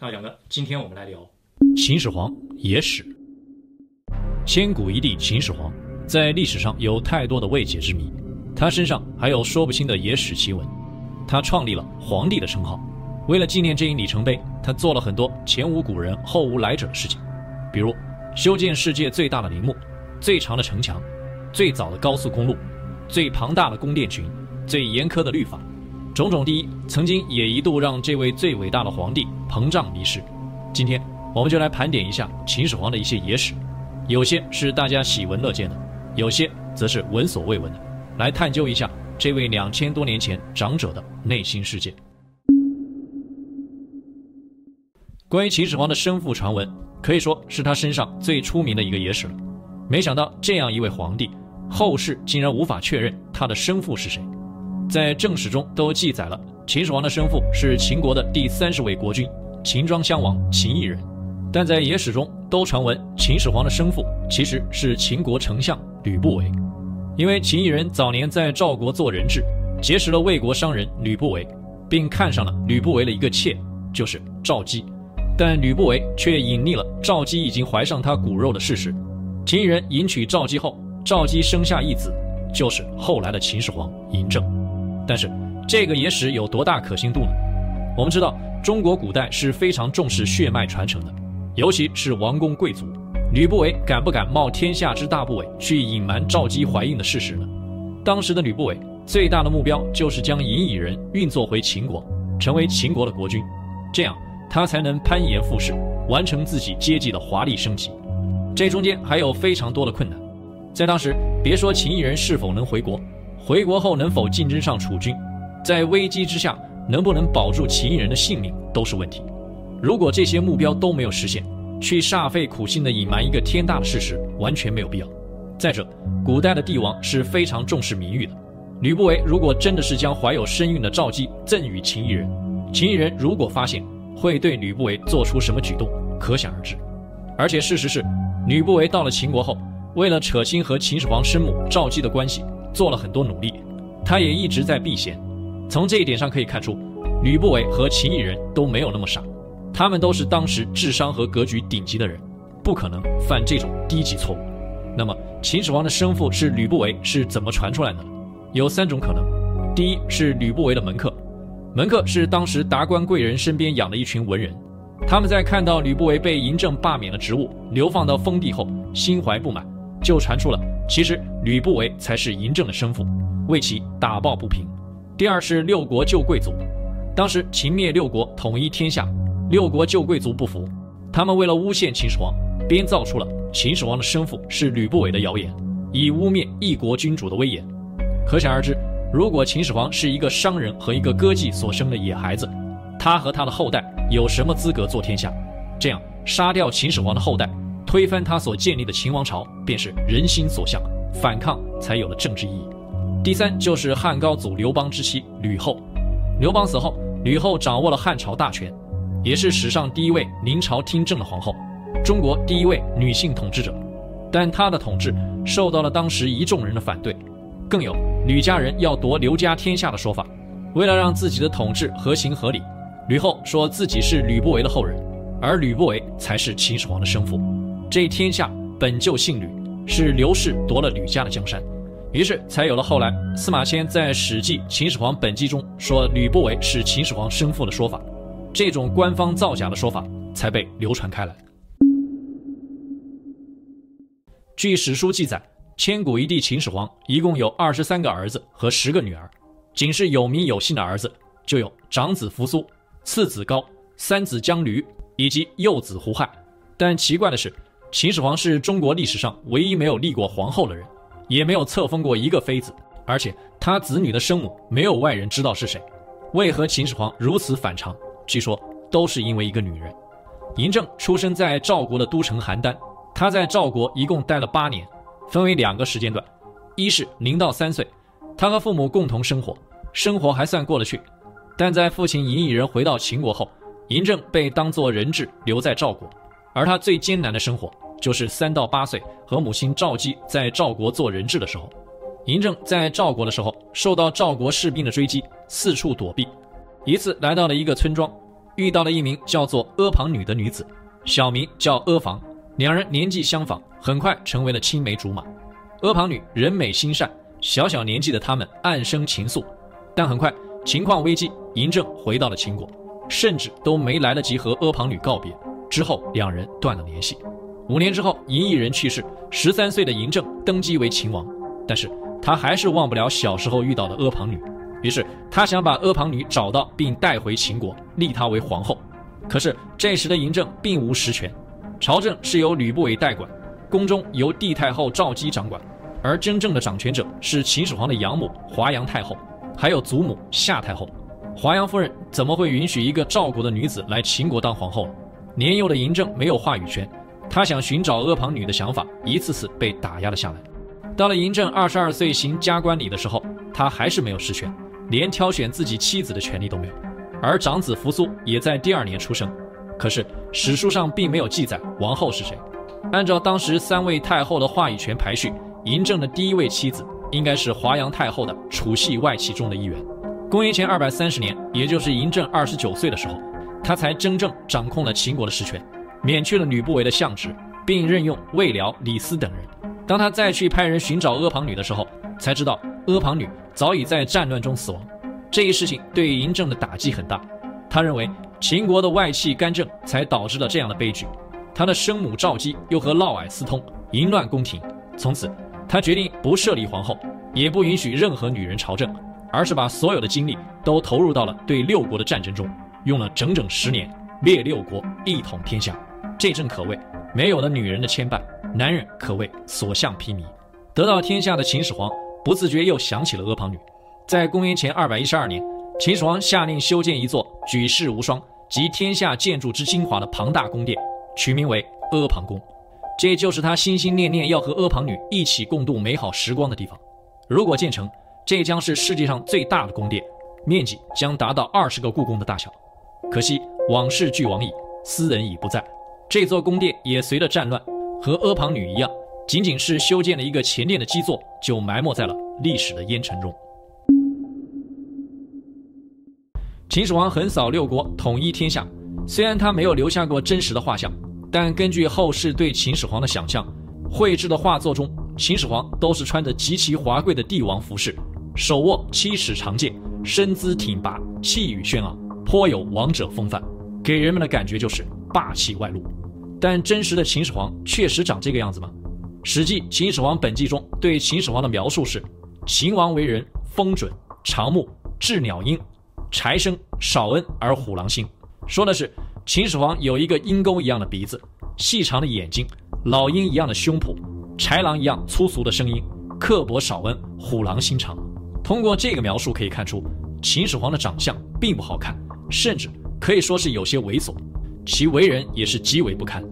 大家讲的，今天我们来聊秦始皇野史。千古一帝秦始皇，在历史上有太多的未解之谜，他身上还有说不清的野史奇闻。他创立了皇帝的称号，为了纪念这一里程碑，他做了很多前无古人后无来者的事情，比如修建世界最大的陵墓、最长的城墙、最早的高速公路、最庞大的宫殿群、最严苛的律法。种种第一，曾经也一度让这位最伟大的皇帝膨胀离世。今天，我们就来盘点一下秦始皇的一些野史。有些是大家喜闻乐见的，有些则是闻所未闻的，来探究一下这位两千多年前长者的内心世界。关于秦始皇的生父传闻，可以说是他身上最出名的一个野史了。没想到这样一位皇帝，后世竟然无法确认他的生父是谁。在正史中都记载了秦始皇的生父是秦国的第三十位国君秦庄襄王秦异人。但在野史中都传闻秦始皇的生父其实是秦国丞相吕不韦，因为秦异人早年在赵国做人质，结识了魏国商人吕不韦，并看上了吕不韦的一个妾，就是赵姬。但吕不韦却隐匿了赵姬已经怀上他骨肉的事实。秦异人迎娶赵姬后，赵姬生下一子，就是后来的秦始皇嬴政。但是这个野史有多大可信度呢？我们知道中国古代是非常重视血脉传承的。尤其是王公贵族，吕不韦敢不敢冒天下之大不韪去隐瞒赵姬怀孕的事实呢？当时的吕不韦最大的目标就是将嬴异人运作回秦国，成为秦国的国君，这样他才能攀岩附势，完成自己阶级的华丽升级。这中间还有非常多的困难，在当时，别说秦异人是否能回国，回国后能否竞争上储君，在危机之下能不能保住秦异人的性命都是问题。如果这些目标都没有实现，去煞费苦心的隐瞒一个天大的事实，完全没有必要。再者，古代的帝王是非常重视名誉的。吕不韦如果真的是将怀有身孕的赵姬赠与秦异人，秦异人如果发现，会对吕不韦做出什么举动，可想而知。而且事实是，吕不韦到了秦国后，为了扯清和秦始皇生母赵姬的关系，做了很多努力。他也一直在避嫌。从这一点上可以看出，吕不韦和秦异人都没有那么傻。他们都是当时智商和格局顶级的人，不可能犯这种低级错误。那么，秦始皇的生父是吕不韦是怎么传出来的？有三种可能：第一是吕不韦的门客，门客是当时达官贵人身边养的一群文人，他们在看到吕不韦被嬴政罢免了职务，流放到封地后，心怀不满，就传出了其实吕不韦才是嬴政的生父，为其打抱不平。第二是六国旧贵族，当时秦灭六国，统一天下。六国旧贵族不服，他们为了诬陷秦始皇，编造出了秦始皇的生父是吕不韦的谣言，以污蔑一国君主的威严。可想而知，如果秦始皇是一个商人和一个歌妓所生的野孩子，他和他的后代有什么资格做天下？这样杀掉秦始皇的后代，推翻他所建立的秦王朝，便是人心所向，反抗才有了政治意义。第三就是汉高祖刘邦之妻吕后，刘邦死后，吕后掌握了汉朝大权。也是史上第一位临朝听政的皇后，中国第一位女性统治者，但她的统治受到了当时一众人的反对，更有吕家人要夺刘家天下的说法。为了让自己的统治合情合理，吕后说自己是吕不韦的后人，而吕不韦才是秦始皇的生父。这天下本就姓吕，是刘氏夺了吕家的江山，于是才有了后来司马迁在《史记·秦始皇本纪》中说吕不韦是秦始皇生父的说法。这种官方造假的说法才被流传开来。据史书记载，千古一帝秦始皇一共有二十三个儿子和十个女儿，仅是有名有姓的儿子就有长子扶苏、次子高、三子姜驴以及幼子胡亥。但奇怪的是，秦始皇是中国历史上唯一没有立过皇后的人，也没有册封过一个妃子，而且他子女的生母没有外人知道是谁。为何秦始皇如此反常？据说都是因为一个女人。嬴政出生在赵国的都城邯郸，他在赵国一共待了八年，分为两个时间段：一是零到三岁，他和父母共同生活，生活还算过得去；但在父亲嬴异人回到秦国后，嬴政被当作人质留在赵国，而他最艰难的生活就是三到八岁和母亲赵姬在赵国做人质的时候。嬴政在赵国的时候，受到赵国士兵的追击，四处躲避。一次来到了一个村庄，遇到了一名叫做阿房女的女子，小名叫阿房，两人年纪相仿，很快成为了青梅竹马。阿房女人美心善，小小年纪的他们暗生情愫，但很快情况危机，嬴政回到了秦国，甚至都没来得及和阿房女告别，之后两人断了联系。五年之后，嬴异人去世，十三岁的嬴政登基为秦王，但是他还是忘不了小时候遇到的阿房女。于是他想把阿房女找到并带回秦国，立她为皇后。可是这时的嬴政并无实权，朝政是由吕不韦代管，宫中由帝太后赵姬掌管，而真正的掌权者是秦始皇的养母华阳太后，还有祖母夏太后。华阳夫人怎么会允许一个赵国的女子来秦国当皇后呢？年幼的嬴政没有话语权，他想寻找阿房女的想法一次次被打压了下来。到了嬴政二十二岁行加冠礼的时候，他还是没有实权。连挑选自己妻子的权利都没有，而长子扶苏也在第二年出生，可是史书上并没有记载王后是谁。按照当时三位太后的话语权排序，嬴政的第一位妻子应该是华阳太后的储系外戚中的一员。公元前二百三十年，也就是嬴政二十九岁的时候，他才真正掌控了秦国的实权，免去了吕不韦的相职，并任用魏辽、李斯等人。当他再去派人寻找阿房女的时候，才知道阿房女早已在战乱中死亡。这一事情对嬴政的打击很大，他认为秦国的外戚干政才导致了这样的悲剧。他的生母赵姬又和嫪毐私通，淫乱宫廷。从此，他决定不设立皇后，也不允许任何女人朝政，而是把所有的精力都投入到了对六国的战争中，用了整整十年，灭六国，一统天下。这正可谓没有了女人的牵绊，男人可谓所向披靡。得到天下的秦始皇。不自觉又想起了阿房女，在公元前二百一十二年，秦始皇下令修建一座举世无双、集天下建筑之精华的庞大宫殿，取名为阿房宫。这就是他心心念念要和阿房女一起共度美好时光的地方。如果建成，这将是世界上最大的宫殿，面积将达到二十个故宫的大小。可惜往事俱往矣，斯人已不在。这座宫殿也随着战乱，和阿房女一样。仅仅是修建了一个前殿的基座，就埋没在了历史的烟尘中。秦始皇横扫六国，统一天下。虽然他没有留下过真实的画像，但根据后世对秦始皇的想象，绘制的画作中，秦始皇都是穿着极其华贵的帝王服饰，手握七尺长剑，身姿挺拔，气宇轩昂，颇有王者风范，给人们的感觉就是霸气外露。但真实的秦始皇确实长这个样子吗？《史记·秦始皇本纪》中对秦始皇的描述是：秦王为人风准，长目，雉鸟鹰，豺声，少恩而虎狼心。说的是秦始皇有一个鹰钩一样的鼻子，细长的眼睛，老鹰一样的胸脯，豺狼一样粗俗的声音，刻薄少恩，虎狼心肠。通过这个描述可以看出，秦始皇的长相并不好看，甚至可以说是有些猥琐，其为人也是极为不堪。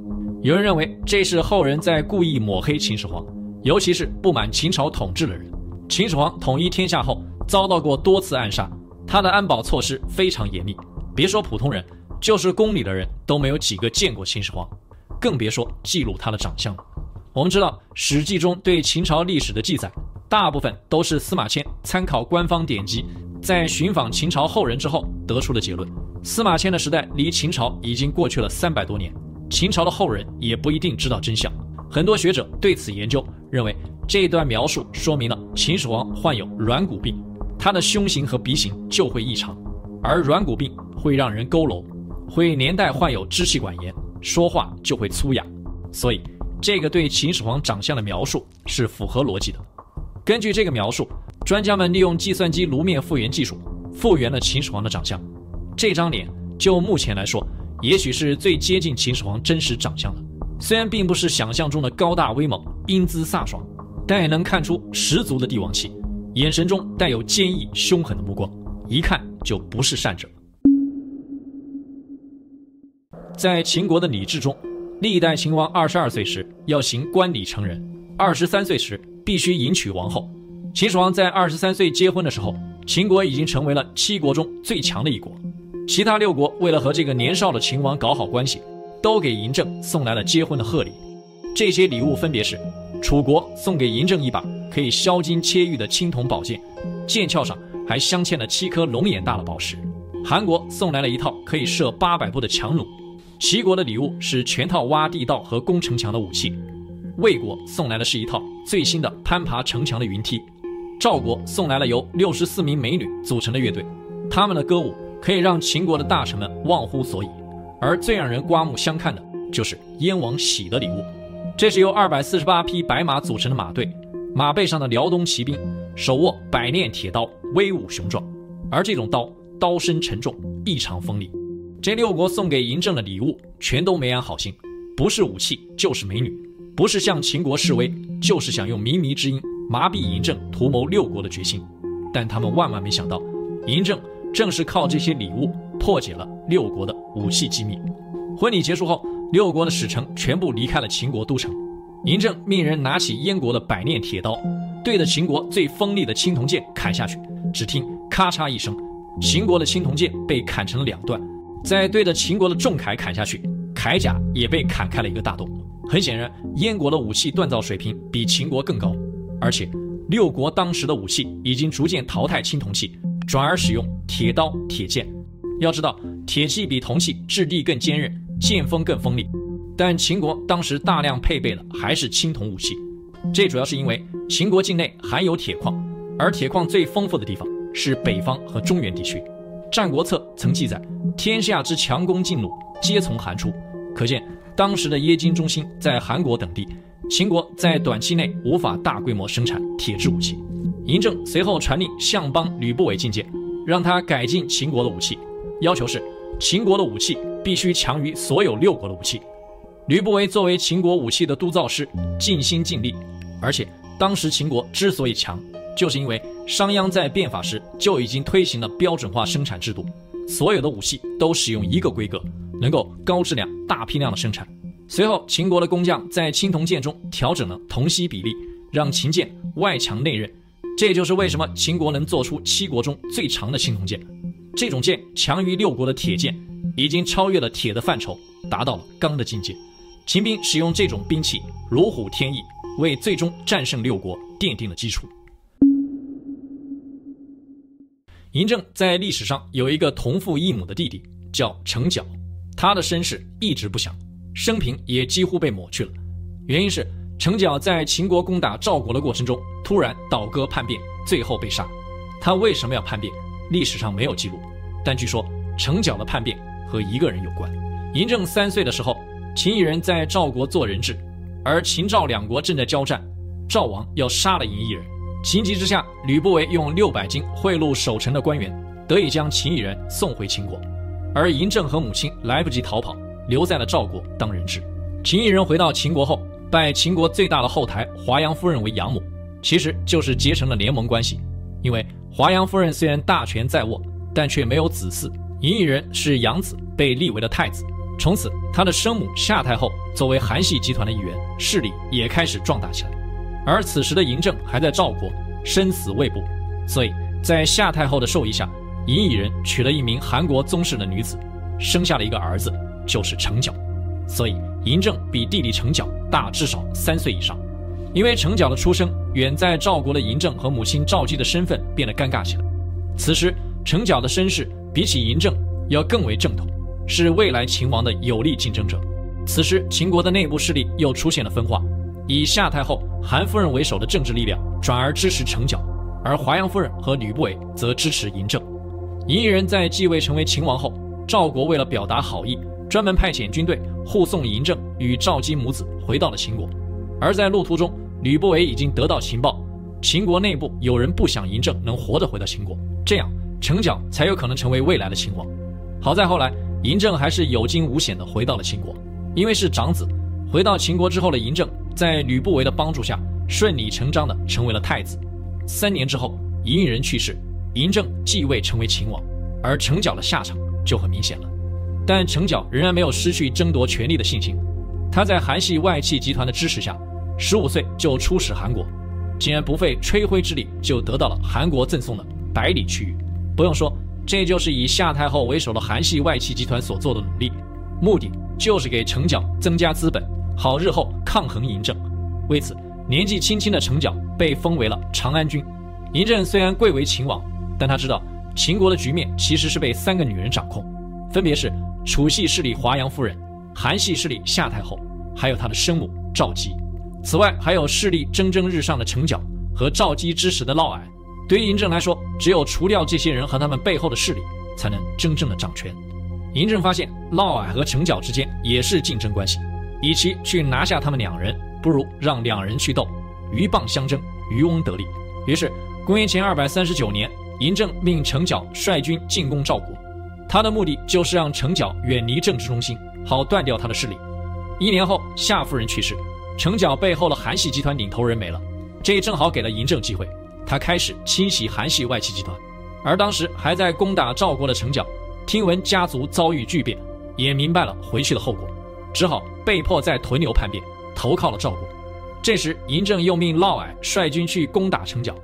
有人认为这是后人在故意抹黑秦始皇，尤其是不满秦朝统治的人。秦始皇统一天下后，遭到过多次暗杀，他的安保措施非常严密。别说普通人，就是宫里的人都没有几个见过秦始皇，更别说记录他的长相了。我们知道，《史记》中对秦朝历史的记载，大部分都是司马迁参考官方典籍，在寻访秦朝后人之后得出的结论。司马迁的时代离秦朝已经过去了三百多年。秦朝的后人也不一定知道真相，很多学者对此研究，认为这一段描述说明了秦始皇患有软骨病，他的胸型和鼻型就会异常，而软骨病会让人佝偻，会连带患有支气管炎，说话就会粗哑，所以这个对秦始皇长相的描述是符合逻辑的。根据这个描述，专家们利用计算机颅面复原技术复原了秦始皇的长相，这张脸就目前来说。也许是最接近秦始皇真实长相的，虽然并不是想象中的高大威猛、英姿飒爽，但也能看出十足的帝王气，眼神中带有坚毅凶狠的目光，一看就不是善者。在秦国的礼制中，历代秦王二十二岁时要行冠礼成人，二十三岁时必须迎娶王后。秦始皇在二十三岁结婚的时候，秦国已经成为了七国中最强的一国。其他六国为了和这个年少的秦王搞好关系，都给嬴政送来了结婚的贺礼。这些礼物分别是：楚国送给嬴政一把可以削金切玉的青铜宝剑，剑鞘上还镶嵌了七颗龙眼大的宝石；韩国送来了一套可以射八百步的强弩，齐国的礼物是全套挖地道和攻城墙的武器，魏国送来的是一套最新的攀爬城墙的云梯，赵国送来了由六十四名美女组成的乐队，他们的歌舞可以让秦国的大臣们忘乎所以，而最让人刮目相看的就是燕王喜的礼物，这是由二百四十八匹白马组成的马队，马背上的辽东骑兵手握百炼铁刀，威武雄壮，而这种刀。刀身沉重，异常锋利。这六国送给嬴政的礼物全都没安好心，不是武器就是美女，不是向秦国示威，就是想用靡靡之音麻痹嬴政图谋六国的决心。但他们万万没想到，嬴政正是靠这些礼物破解了六国的武器机密。婚礼结束后，六国的使臣全部离开了秦国都城。嬴政命人拿起燕国的百炼铁刀，对着秦国最锋利的青铜剑砍下去，只听咔嚓一声。秦国的青铜剑被砍成了两段，再对着秦国的重铠砍下去，铠甲也被砍开了一个大洞。很显然，燕国的武器锻造水平比秦国更高，而且六国当时的武器已经逐渐淘汰青铜器，转而使用铁刀、铁剑。要知道，铁器比铜器质地更坚韧，剑锋更锋利，但秦国当时大量配备的还是青铜武器。这主要是因为秦国境内含有铁矿，而铁矿最丰富的地方。是北方和中原地区，《战国策》曾记载：“天下之强弓劲弩，皆从韩出。”可见当时的耶经中心在韩国等地，秦国在短期内无法大规模生产铁制武器。嬴政随后传令相邦吕不韦觐见，让他改进秦国的武器，要求是秦国的武器必须强于所有六国的武器。吕不韦作为秦国武器的督造师，尽心尽力，而且当时秦国之所以强。就是因为商鞅在变法时就已经推行了标准化生产制度，所有的武器都使用一个规格，能够高质量、大批量的生产。随后，秦国的工匠在青铜剑中调整了铜锡比例，让秦剑外强内韧。这就是为什么秦国能做出七国中最长的青铜剑。这种剑强于六国的铁剑，已经超越了铁的范畴，达到了钢的境界。秦兵使用这种兵器如虎添翼，为最终战胜六国奠定了基础。嬴政在历史上有一个同父异母的弟弟，叫成角，他的身世一直不详，生平也几乎被抹去了。原因是成角在秦国攻打赵国的过程中，突然倒戈叛变，最后被杀。他为什么要叛变？历史上没有记录，但据说成角的叛变和一个人有关。嬴政三岁的时候，秦异人在赵国做人质，而秦赵两国正在交战，赵王要杀了嬴异人。情急之下，吕不韦用六百金贿赂守城的官员，得以将秦异人送回秦国。而嬴政和母亲来不及逃跑，留在了赵国当人质。秦异人回到秦国后，拜秦国最大的后台华阳夫人为养母，其实就是结成了联盟关系。因为华阳夫人虽然大权在握，但却没有子嗣。嬴异人是养子，被立为了太子。从此，他的生母夏太后作为韩系集团的一员，势力也开始壮大起来。而此时的嬴政还在赵国，生死未卜，所以在夏太后的授意下，嬴异人娶了一名韩国宗室的女子，生下了一个儿子，就是成角。所以嬴政比弟弟成角大至少三岁以上。因为成角的出生，远在赵国的嬴政和母亲赵姬的身份变得尴尬起来。此时成角的身世比起嬴政要更为正统，是未来秦王的有力竞争者。此时秦国的内部势力又出现了分化。以夏太后、韩夫人为首的政治力量转而支持成角，而华阳夫人和吕不韦则支持嬴政。嬴异人在继位成为秦王后，赵国为了表达好意，专门派遣军队护送嬴政与赵姬母子回到了秦国。而在路途中，吕不韦已经得到情报，秦国内部有人不想嬴政能活着回到秦国，这样成角才有可能成为未来的秦王。好在后来，嬴政还是有惊无险地回到了秦国，因为是长子。回到秦国之后的嬴政，在吕不韦的帮助下，顺理成章地成为了太子。三年之后，嬴异人去世，嬴政继位成为秦王，而成角的下场就很明显了。但成角仍然没有失去争夺权力的信心。他在韩系外戚集团的支持下，十五岁就出使韩国，竟然不费吹灰之力就得到了韩国赠送的百里区域。不用说，这就是以夏太后为首的韩系外戚集团所做的努力，目的就是给成角增加资本。好，日后抗衡嬴政。为此，年纪轻轻的成角被封为了长安君。嬴政虽然贵为秦王，但他知道秦国的局面其实是被三个女人掌控，分别是楚系势力华阳夫人、韩系势力夏太后，还有他的生母赵姬。此外，还有势力蒸蒸日上的成角和赵姬支持的嫪毐。对于嬴政来说，只有除掉这些人和他们背后的势力，才能真正的掌权。嬴政发现嫪毐和成角之间也是竞争关系，与其去拿下他们两人，不如让两人去斗，鹬蚌相争，渔翁得利。于是，公元前二百三十九年，嬴政命成角率军进攻赵国，他的目的就是让成角远离政治中心，好断掉他的势力。一年后，夏夫人去世，成角背后的韩系集团领头人没了，这正好给了嬴政机会。他开始清洗韩系外戚集团，而当时还在攻打赵国的成角，听闻家族遭遇巨变，也明白了回去的后果，只好被迫在屯留叛变，投靠了赵国。这时，嬴政又命嫪毐率军去攻打成角，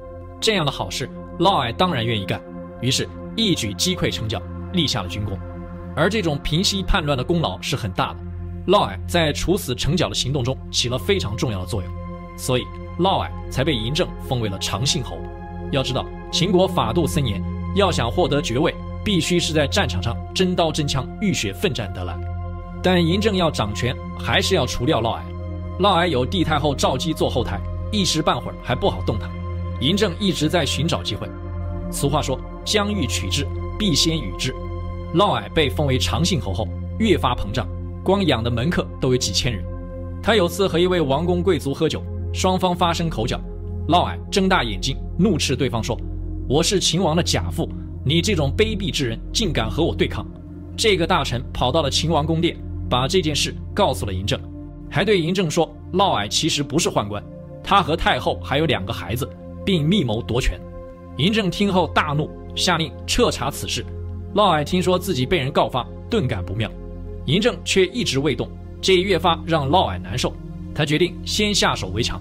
这样的好事，嫪毐当然愿意干，于是，一举击溃成角，立下了军功。而这种平息叛乱的功劳是很大的，嫪毐在处死成角的行动中起了非常重要的作用，所以。嫪毐才被嬴政封为了长信侯。要知道，秦国法度森严，要想获得爵位，必须是在战场上真刀真枪、浴血奋战得来。但嬴政要掌权，还是要除掉嫪毐。嫪毐有帝太后赵姬做后台，一时半会儿还不好动他。嬴政一直在寻找机会。俗话说：“将欲取之，必先予之。”嫪毐被封为长信侯后，越发膨胀，光养的门客都有几千人。他有次和一位王公贵族喝酒。双方发生口角，嫪毐睁大眼睛怒斥对方说：“我是秦王的假父，你这种卑鄙之人竟敢和我对抗！”这个大臣跑到了秦王宫殿，把这件事告诉了嬴政，还对嬴政说：“嫪毐其实不是宦官，他和太后还有两个孩子，并密谋夺权。”嬴政听后大怒，下令彻查此事。嫪毐听说自己被人告发，顿感不妙，嬴政却一直未动，这越发让嫪毐难受。他决定先下手为强。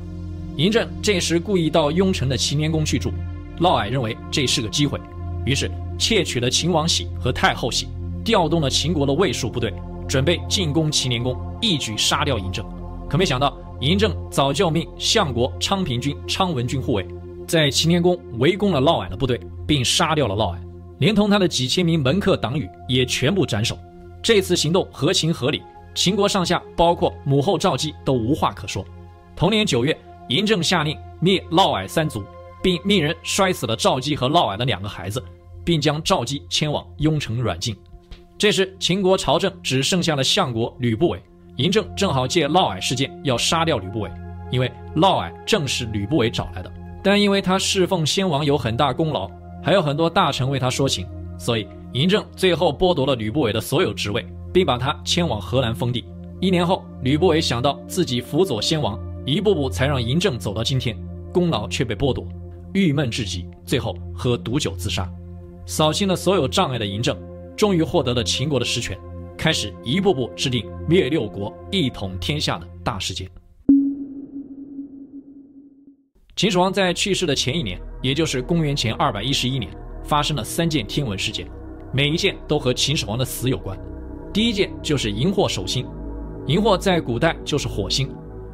嬴政这时故意到雍城的齐年宫去住，嫪毐认为这是个机会，于是窃取了秦王玺和太后玺，调动了秦国的卫戍部队，准备进攻齐年宫，一举杀掉嬴政。可没想到，嬴政早就命相国昌平君、昌文君护卫，在齐年宫围攻了嫪毐的部队，并杀掉了嫪毐，连同他的几千名门客党羽也全部斩首。这次行动合情合理。秦国上下，包括母后赵姬，都无话可说。同年九月，嬴政下令灭嫪毐三族，并命人摔死了赵姬和嫪毐的两个孩子，并将赵姬迁往雍城软禁。这时，秦国朝政只剩下了相国吕不韦。嬴政正好借嫪毐事件要杀掉吕不韦，因为嫪毐正是吕不韦找来的。但因为他侍奉先王有很大功劳，还有很多大臣为他说情，所以嬴政最后剥夺了吕不韦的所有职位。并把他迁往河南封地。一年后，吕不韦想到自己辅佐先王，一步步才让嬴政走到今天，功劳却被剥夺，郁闷至极，最后喝毒酒自杀。扫清了所有障碍的嬴政，终于获得了秦国的实权，开始一步步制定灭六国、一统天下的大事件。秦始皇在去世的前一年，也就是公元前二百一十一年，发生了三件天文事件，每一件都和秦始皇的死有关。第一件就是荧惑守星，荧惑在古代就是火星。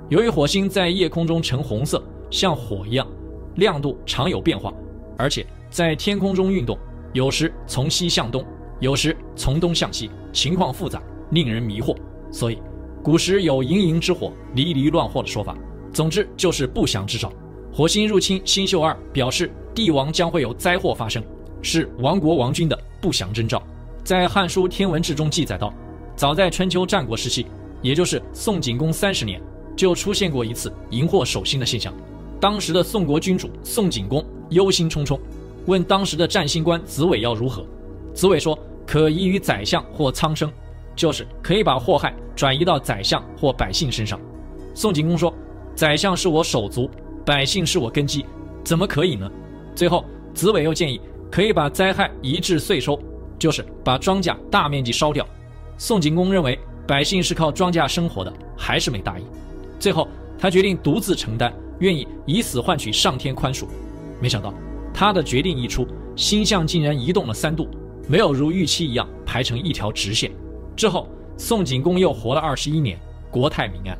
由于火星在夜空中呈红色，像火一样，亮度常有变化，而且在天空中运动，有时从西向东，有时从东向西，情况复杂，令人迷惑。所以，古时有“荧荧之火，离离乱祸”的说法。总之就是不祥之兆。火星入侵星宿二，表示帝王将会有灾祸发生，是亡国亡君的不祥征兆。在《汉书·天文志》中记载道，早在春秋战国时期，也就是宋景公三十年，就出现过一次荧惑守星的现象。当时的宋国君主宋景公忧心忡忡，问当时的占星官子尾要如何。子尾说：“可移于宰相或苍生，就是可以把祸害转移到宰相或百姓身上。”宋景公说：“宰相是我手足，百姓是我根基，怎么可以呢？”最后，子尾又建议可以把灾害移至税收。就是把庄稼大面积烧掉。宋景公认为百姓是靠庄稼生活的，还是没答应。最后，他决定独自承担，愿意以死换取上天宽恕。没想到，他的决定一出，星象竟然移动了三度，没有如预期一样排成一条直线。之后，宋景公又活了二十一年，国泰民安。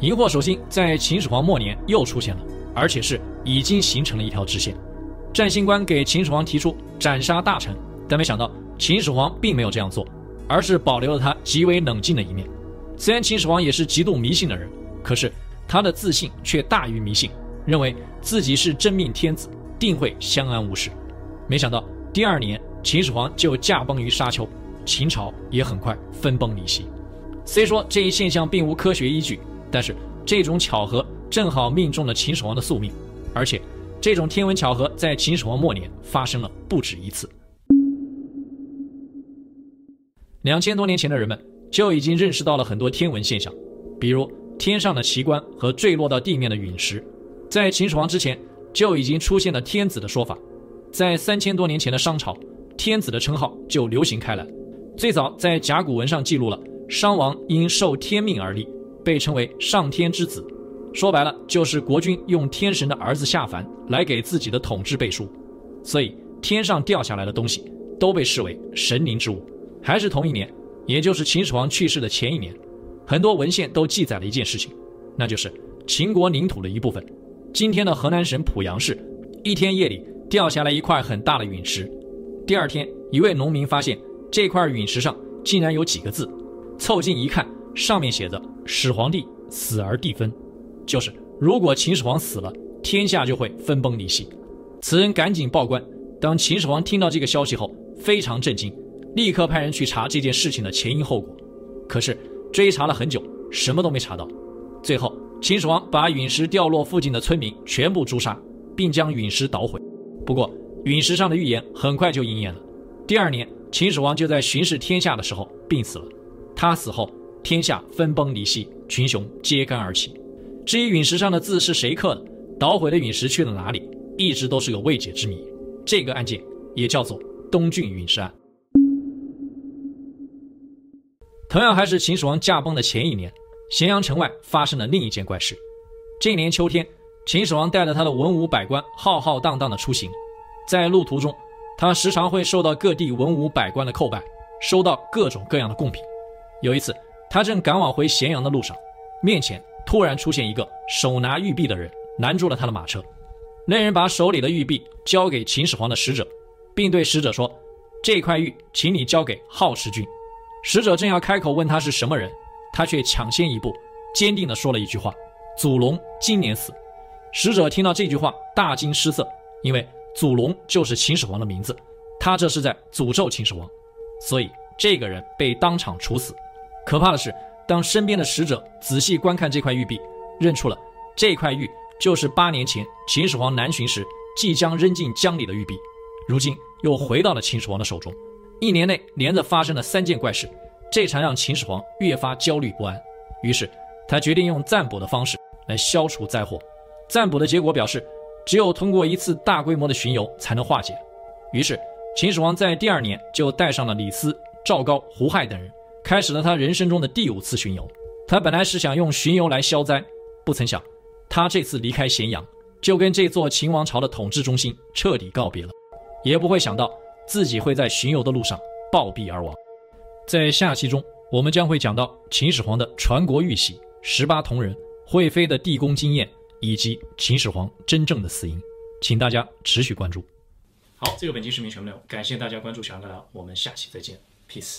荧惑守心在秦始皇末年又出现了，而且是已经形成了一条直线。占星官给秦始皇提出斩杀大臣，但没想到秦始皇并没有这样做，而是保留了他极为冷静的一面。虽然秦始皇也是极度迷信的人，可是他的自信却大于迷信，认为自己是真命天子，定会相安无事。没想到第二年，秦始皇就驾崩于沙丘，秦朝也很快分崩离析。虽说这一现象并无科学依据，但是这种巧合正好命中了秦始皇的宿命，而且这种天文巧合在秦始皇末年发生了不止一次。两千多年前的人们。就已经认识到了很多天文现象，比如天上的奇观和坠落到地面的陨石。在秦始皇之前，就已经出现了天子的说法。在三千多年前的商朝，天子的称号就流行开来。最早在甲骨文上记录了商王因受天命而立，被称为上天之子。说白了，就是国君用天神的儿子下凡来给自己的统治背书。所以天上掉下来的东西都被视为神灵之物。还是同一年。也就是秦始皇去世的前一年，很多文献都记载了一件事情，那就是秦国领土的一部分，今天的河南省濮阳市，一天夜里掉下来一块很大的陨石。第二天，一位农民发现这块陨石上竟然有几个字，凑近一看，上面写着“始皇帝死而地分”，就是如果秦始皇死了，天下就会分崩离析。此人赶紧报官，当秦始皇听到这个消息后，非常震惊。立刻派人去查这件事情的前因后果，可是追查了很久，什么都没查到。最后，秦始皇把陨石掉落附近的村民全部诛杀，并将陨石捣毁。不过，陨石上的预言很快就应验了。第二年，秦始皇就在巡视天下的时候病死了。他死后，天下分崩离析，群雄揭竿而起。至于陨石上的字是谁刻的，捣毁的陨石去了哪里，一直都是个未解之谜。这个案件也叫做东郡陨石案。同样还是秦始皇驾崩的前一年，咸阳城外发生了另一件怪事。这年秋天，秦始皇带着他的文武百官浩浩荡荡的出行，在路途中，他时常会受到各地文武百官的叩拜，收到各种各样的贡品。有一次，他正赶往回咸阳的路上，面前突然出现一个手拿玉璧的人，拦住了他的马车。那人把手里的玉璧交给秦始皇的使者，并对使者说：“这块玉，请你交给好时君。”使者正要开口问他是什么人，他却抢先一步，坚定地说了一句话：“祖龙今年死。”使者听到这句话，大惊失色，因为祖龙就是秦始皇的名字，他这是在诅咒秦始皇，所以这个人被当场处死。可怕的是，当身边的使者仔细观看这块玉璧，认出了这块玉就是八年前秦始皇南巡时即将扔进江里的玉璧，如今又回到了秦始皇的手中。一年内连着发生了三件怪事，这才让秦始皇越发焦虑不安。于是他决定用占卜的方式来消除灾祸。占卜的结果表示，只有通过一次大规模的巡游才能化解。于是秦始皇在第二年就带上了李斯、赵高、胡亥等人，开始了他人生中的第五次巡游。他本来是想用巡游来消灾，不曾想他这次离开咸阳，就跟这座秦王朝的统治中心彻底告别了，也不会想到。自己会在巡游的路上暴毙而亡。在下期中，我们将会讲到秦始皇的传国玉玺、十八铜人、惠妃的地宫经验以及秦始皇真正的死因，请大家持续关注。好，这个本期视频全部内容，感谢大家关注小杨哥聊，我们下期再见，peace。